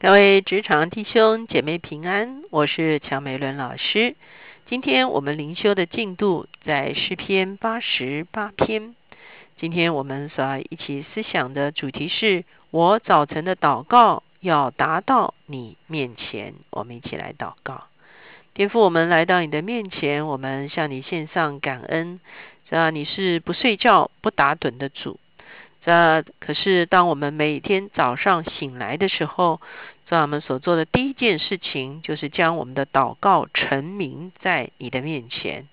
各位职场弟兄姐妹平安，我是乔美伦老师。今天我们灵修的进度在诗篇八十八篇。今天我们所一起思想的主题是：我早晨的祷告要达到你面前。我们一起来祷告，天父，我们来到你的面前，我们向你献上感恩。这你是不睡觉、不打盹的主。这可是当我们每天早上醒来的时候，在我们所做的第一件事情，就是将我们的祷告陈明在你的面前。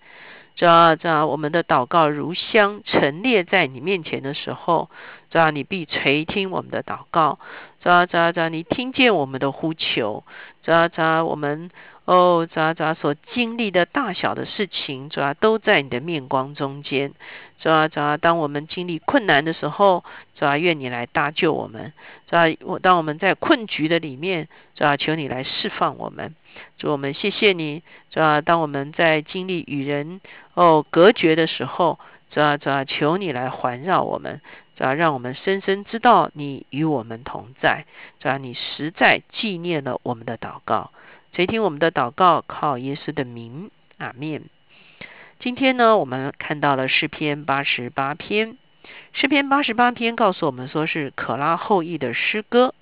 这这我们的祷告如香陈列在你面前的时候，这你必垂听我们的祷告。这这这你听见我们的呼求。这这我们。哦，主啊，主啊，所经历的大小的事情，主啊，都在你的面光中间。主啊，主啊，当我们经历困难的时候，主啊，愿你来搭救我们。主啊，我当我们在困局的里面，主啊，求你来释放我们。主，我们谢谢你。主啊，当我们在经历与人哦隔绝的时候，主啊，主啊，求你来环绕我们。主啊，让我们深深知道你与我们同在。主啊，你实在纪念了我们的祷告。谁听我们的祷告，靠耶稣的名，阿面。今天呢，我们看到了诗篇八十八篇。诗篇八十八篇告诉我们，说是可拉后裔的诗歌，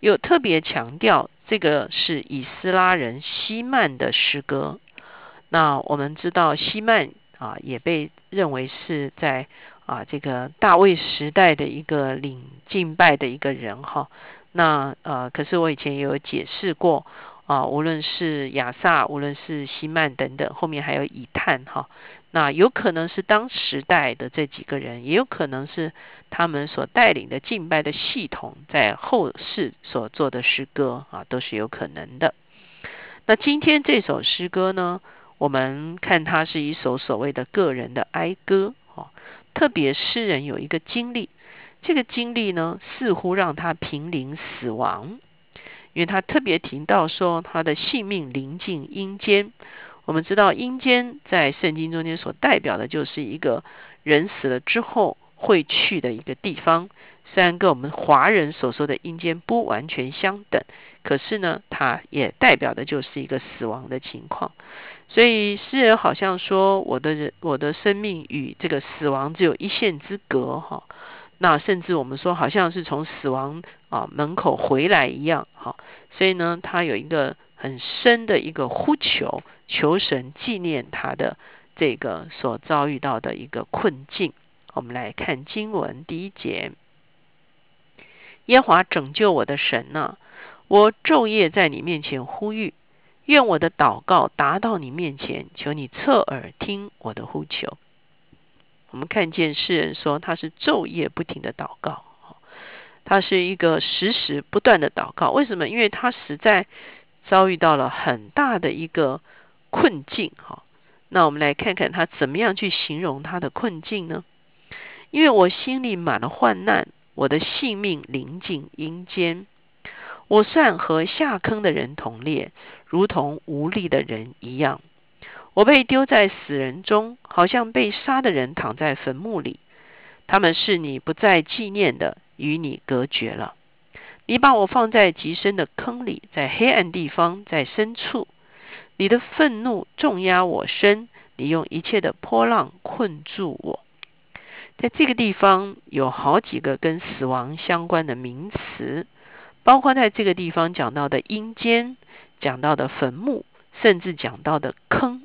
又特别强调这个是以斯拉人西曼的诗歌。那我们知道西曼啊，也被认为是在啊这个大卫时代的一个领敬拜的一个人哈。那呃，可是我以前也有解释过。啊，无论是亚萨，无论是西曼等等，后面还有以探哈，那有可能是当时代的这几个人，也有可能是他们所带领的敬拜的系统在后世所做的诗歌啊，都是有可能的。那今天这首诗歌呢，我们看它是一首所谓的个人的哀歌哦，特别诗人有一个经历，这个经历呢，似乎让他濒临死亡。因为他特别提到说，他的性命临近阴间。我们知道阴间在圣经中间所代表的就是一个人死了之后会去的一个地方。虽然跟我们华人所说的阴间不完全相等，可是呢，它也代表的就是一个死亡的情况。所以诗人好像说，我的人，我的生命与这个死亡只有一线之隔，哈。那甚至我们说，好像是从死亡啊门口回来一样，哈。所以呢，他有一个很深的一个呼求，求神纪念他的这个所遭遇到的一个困境。我们来看经文第一节：耶华拯救我的神呐，我昼夜在你面前呼吁，愿我的祷告达到你面前，求你侧耳听我的呼求。我们看见诗人说，他是昼夜不停的祷告，他是一个时时不断的祷告。为什么？因为他实在遭遇到了很大的一个困境。哈，那我们来看看他怎么样去形容他的困境呢？因为我心里满了患难，我的性命临近阴间，我算和下坑的人同列，如同无力的人一样。我被丢在死人中，好像被杀的人躺在坟墓里。他们是你不再纪念的，与你隔绝了。你把我放在极深的坑里，在黑暗地方，在深处。你的愤怒重压我身，你用一切的波浪困住我。在这个地方有好几个跟死亡相关的名词，包括在这个地方讲到的阴间，讲到的坟墓，甚至讲到的坑。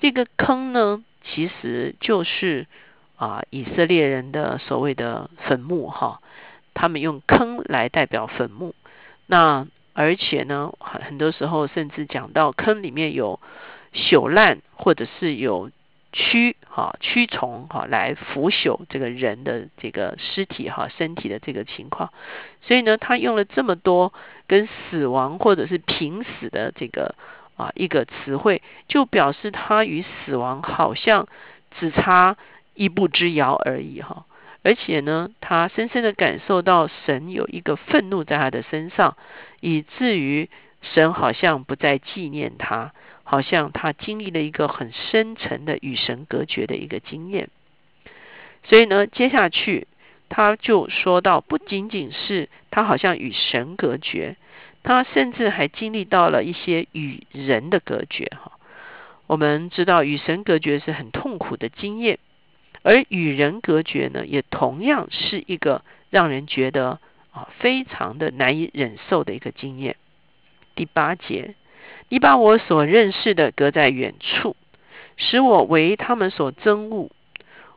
这个坑呢，其实就是啊以色列人的所谓的坟墓哈，他们用坑来代表坟墓。那而且呢，很很多时候甚至讲到坑里面有朽烂或者是有蛆哈蛆虫哈来腐朽这个人的这个尸体哈身体的这个情况。所以呢，他用了这么多跟死亡或者是濒死的这个。啊，一个词汇就表示他与死亡好像只差一步之遥而已哈。而且呢，他深深的感受到神有一个愤怒在他的身上，以至于神好像不再纪念他，好像他经历了一个很深沉的与神隔绝的一个经验。所以呢，接下去他就说到，不仅仅是他好像与神隔绝，他甚至还经历到了一些与人的隔绝。哈，我们知道与神隔绝是很痛苦的经验，而与人隔绝呢，也同样是一个让人觉得啊非常的难以忍受的一个经验。第八节，你把我所认识的隔在远处，使我为他们所憎恶，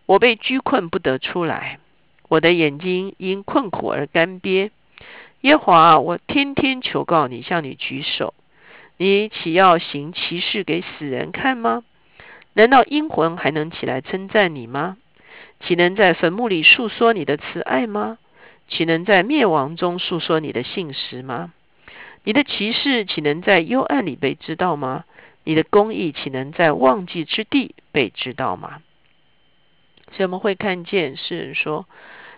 我被拘困不得出来。我的眼睛因困苦而干瘪，耶华，我天天求告你，向你举手。你岂要行奇事给死人看吗？难道阴魂还能起来称赞你吗？岂能在坟墓里诉说你的慈爱吗？岂能在灭亡中诉说你的信实吗？你的奇事岂能在幽暗里被知道吗？你的公义岂能在忘记之地被知道吗？所以我们会看见诗人说。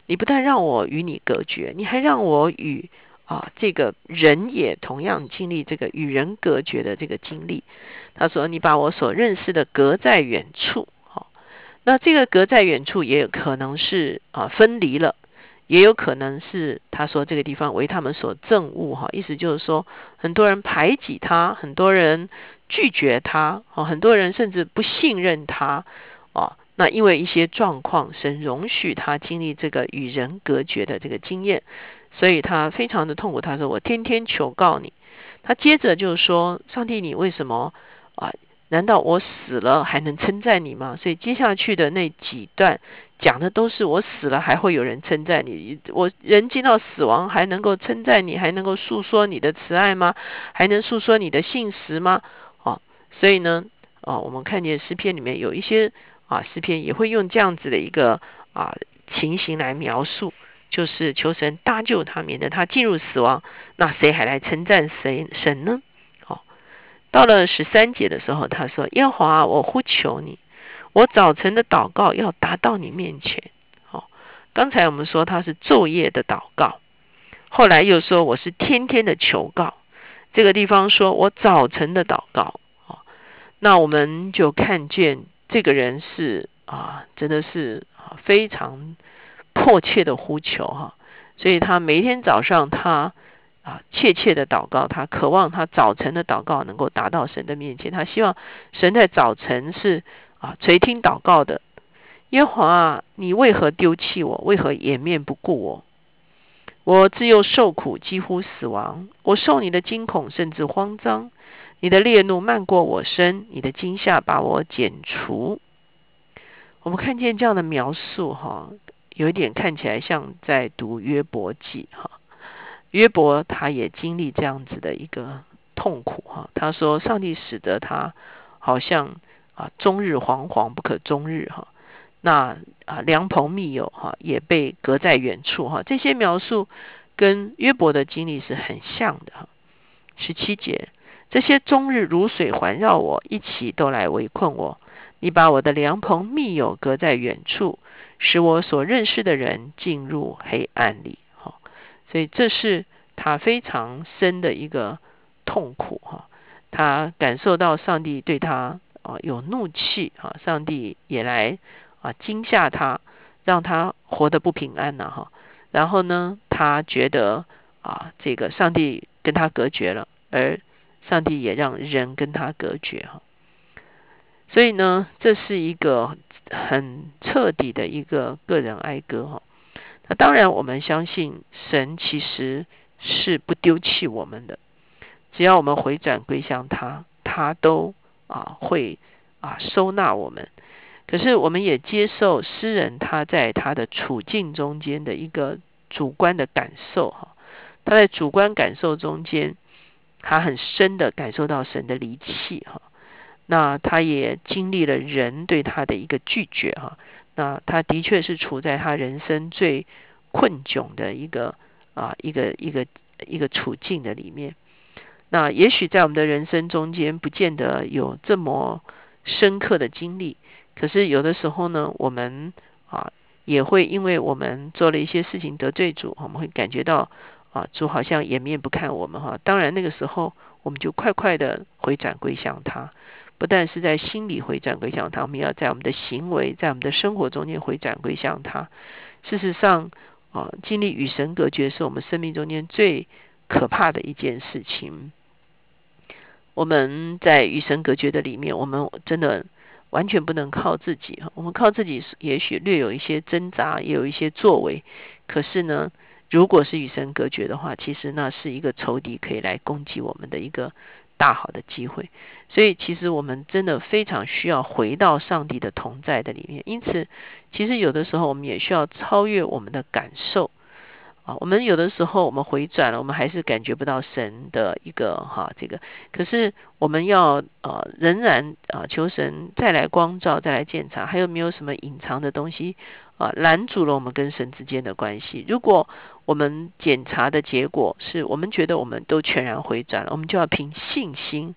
你不但让我与你隔绝，你还让我与啊这个人也同样经历这个与人隔绝的这个经历。他说：“你把我所认识的隔在远处。”好，那这个隔在远处也有可能是啊分离了，也有可能是他说这个地方为他们所憎恶。哈，意思就是说很多人排挤他，很多人拒绝他，哦，很多人甚至不信任他，那因为一些状况，神容许他经历这个与人隔绝的这个经验，所以他非常的痛苦。他说：“我天天求告你。”他接着就说：“上帝，你为什么啊？难道我死了还能称赞你吗？”所以接下去的那几段讲的都是我死了还会有人称赞你。我人进到死亡还能够称赞你，还能够诉说你的慈爱吗？还能诉说你的信实吗？哦，所以呢，哦，我们看见诗篇里面有一些。啊，诗篇也会用这样子的一个啊情形来描述，就是求神搭救他，免得他进入死亡。那谁还来称赞谁神呢？哦，到了十三节的时候，他说：“耶和华，我呼求你，我早晨的祷告要达到你面前。”哦，刚才我们说他是昼夜的祷告，后来又说我是天天的求告。这个地方说我早晨的祷告，哦，那我们就看见。这个人是啊，真的是啊，非常迫切的呼求哈，所以他每天早上他啊，切切的祷告，他渴望他早晨的祷告能够达到神的面前，他希望神在早晨是啊垂听祷告的。耶和华啊，你为何丢弃我？为何掩面不顾我？我自幼受苦，几乎死亡，我受你的惊恐，甚至慌张。你的烈怒漫过我身，你的惊吓把我剪除。我们看见这样的描述，哈，有一点看起来像在读约伯记，哈。约伯他也经历这样子的一个痛苦，哈。他说，上帝使得他好像啊，终日惶惶不可终日，哈。那啊，良朋密友，哈，也被隔在远处，哈。这些描述跟约伯的经历是很像的，哈。十七节。这些终日如水环绕我，一起都来围困我。你把我的良朋密友隔在远处，使我所认识的人进入黑暗里。哈，所以这是他非常深的一个痛苦。哈，他感受到上帝对他啊有怒气。哈，上帝也来啊惊吓他，让他活得不平安了。哈，然后呢，他觉得啊这个上帝跟他隔绝了，而上帝也让人跟他隔绝哈，所以呢，这是一个很彻底的一个个人哀歌哈。那当然，我们相信神其实是不丢弃我们的，只要我们回转归向他，他都啊会啊收纳我们。可是，我们也接受诗人他在他的处境中间的一个主观的感受哈，他在主观感受中间。他很深的感受到神的离弃哈，那他也经历了人对他的一个拒绝哈，那他的确是处在他人生最困窘的一个啊一个一个一个处境的里面。那也许在我们的人生中间，不见得有这么深刻的经历，可是有的时候呢，我们啊也会因为我们做了一些事情得罪主，我们会感觉到。啊，主好像掩面不看我们哈。当然那个时候，我们就快快的回转归向他。不但是在心里回转归向他，我们要在我们的行为，在我们的生活中间回转归向他。事实上，啊，经历与神隔绝是我们生命中间最可怕的一件事情。我们在与神隔绝的里面，我们真的完全不能靠自己我们靠自己，也许略有一些挣扎，也有一些作为。可是呢，如果是与神隔绝的话，其实那是一个仇敌可以来攻击我们的一个大好的机会。所以，其实我们真的非常需要回到上帝的同在的里面。因此，其实有的时候我们也需要超越我们的感受。啊，我们有的时候我们回转了，我们还是感觉不到神的一个哈这个。可是我们要呃仍然啊求神再来光照，再来检查，还有没有什么隐藏的东西啊拦阻了我们跟神之间的关系？如果我们检查的结果是我们觉得我们都全然回转了，我们就要凭信心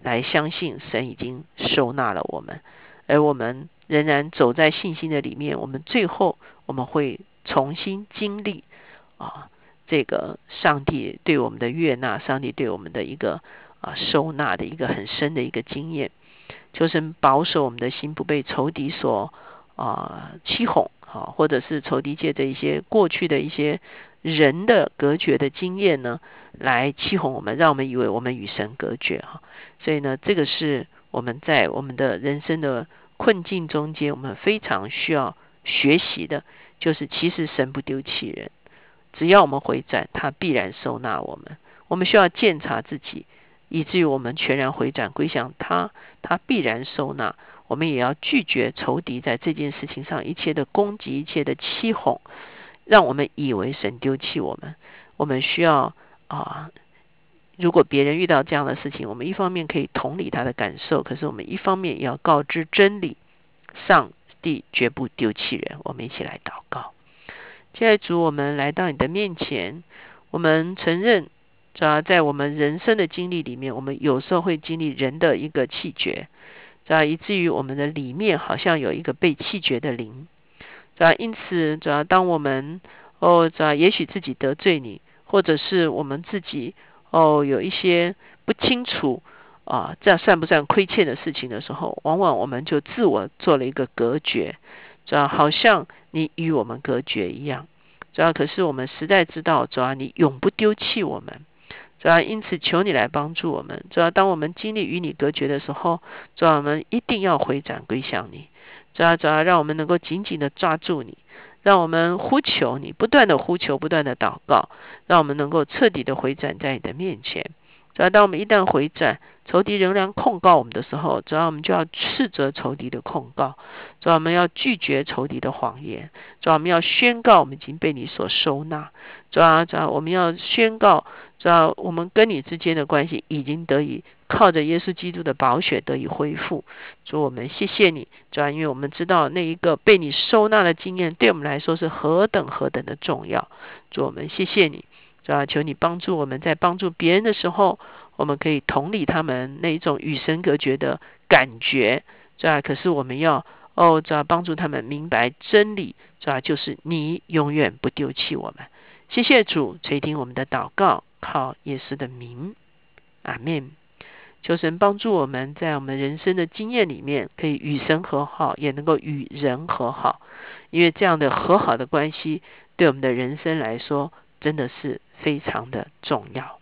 来相信神已经收纳了我们，而我们仍然走在信心的里面，我们最后我们会重新经历。啊，这个上帝对我们的悦纳，上帝对我们的一个啊收纳的一个很深的一个经验，就是保守我们的心不被仇敌所啊欺哄，啊，或者是仇敌界的一些过去的一些人的隔绝的经验呢，来欺哄我们，让我们以为我们与神隔绝哈。所以呢，这个是我们在我们的人生的困境中间，我们非常需要学习的，就是其实神不丢弃人。只要我们回转，他必然收纳我们。我们需要鉴察自己，以至于我们全然回转归向他，他必然收纳。我们也要拒绝仇敌在这件事情上一切的攻击、一切的欺哄，让我们以为神丢弃我们。我们需要啊，如果别人遇到这样的事情，我们一方面可以同理他的感受，可是我们一方面也要告知真理：上帝绝不丢弃人。我们一起来祷告。现在主，我们来到你的面前，我们承认，主要在我们人生的经历里面，我们有时候会经历人的一个气绝，主要以至于我们的里面好像有一个被气绝的灵，主要因此，主要当我们哦，主要也许自己得罪你，或者是我们自己哦有一些不清楚啊，这样算不算亏欠的事情的时候，往往我们就自我做了一个隔绝。主要好像你与我们隔绝一样，主要可是我们实在知道，主要你永不丢弃我们，主要因此求你来帮助我们。主要当我们经历与你隔绝的时候，主要我们一定要回转归向你。主要主要让我们能够紧紧的抓住你，让我们呼求你，不断的呼求，不断的祷告，让我们能够彻底的回转在你的面前。主要当我们一旦回转，仇敌仍然控告我们的时候，主要我们就要斥责仇敌的控告，主要我们要拒绝仇敌的谎言，主要我们要宣告我们已经被你所收纳，主要主要我们要宣告，主要我们跟你之间的关系已经得以靠着耶稣基督的宝血得以恢复。主我们谢谢你，主要因为我们知道那一个被你收纳的经验对我们来说是何等何等的重要。主我们谢谢你，主要求你帮助我们在帮助别人的时候。我们可以同理他们那一种与神隔绝的感觉，是吧？可是我们要哦，主要帮助他们明白真理，是吧？就是你永远不丢弃我们。谢谢主垂听我们的祷告，靠耶稣的名，阿门。求神帮助我们在我们人生的经验里面，可以与神和好，也能够与人和好，因为这样的和好的关系，对我们的人生来说，真的是非常的重要。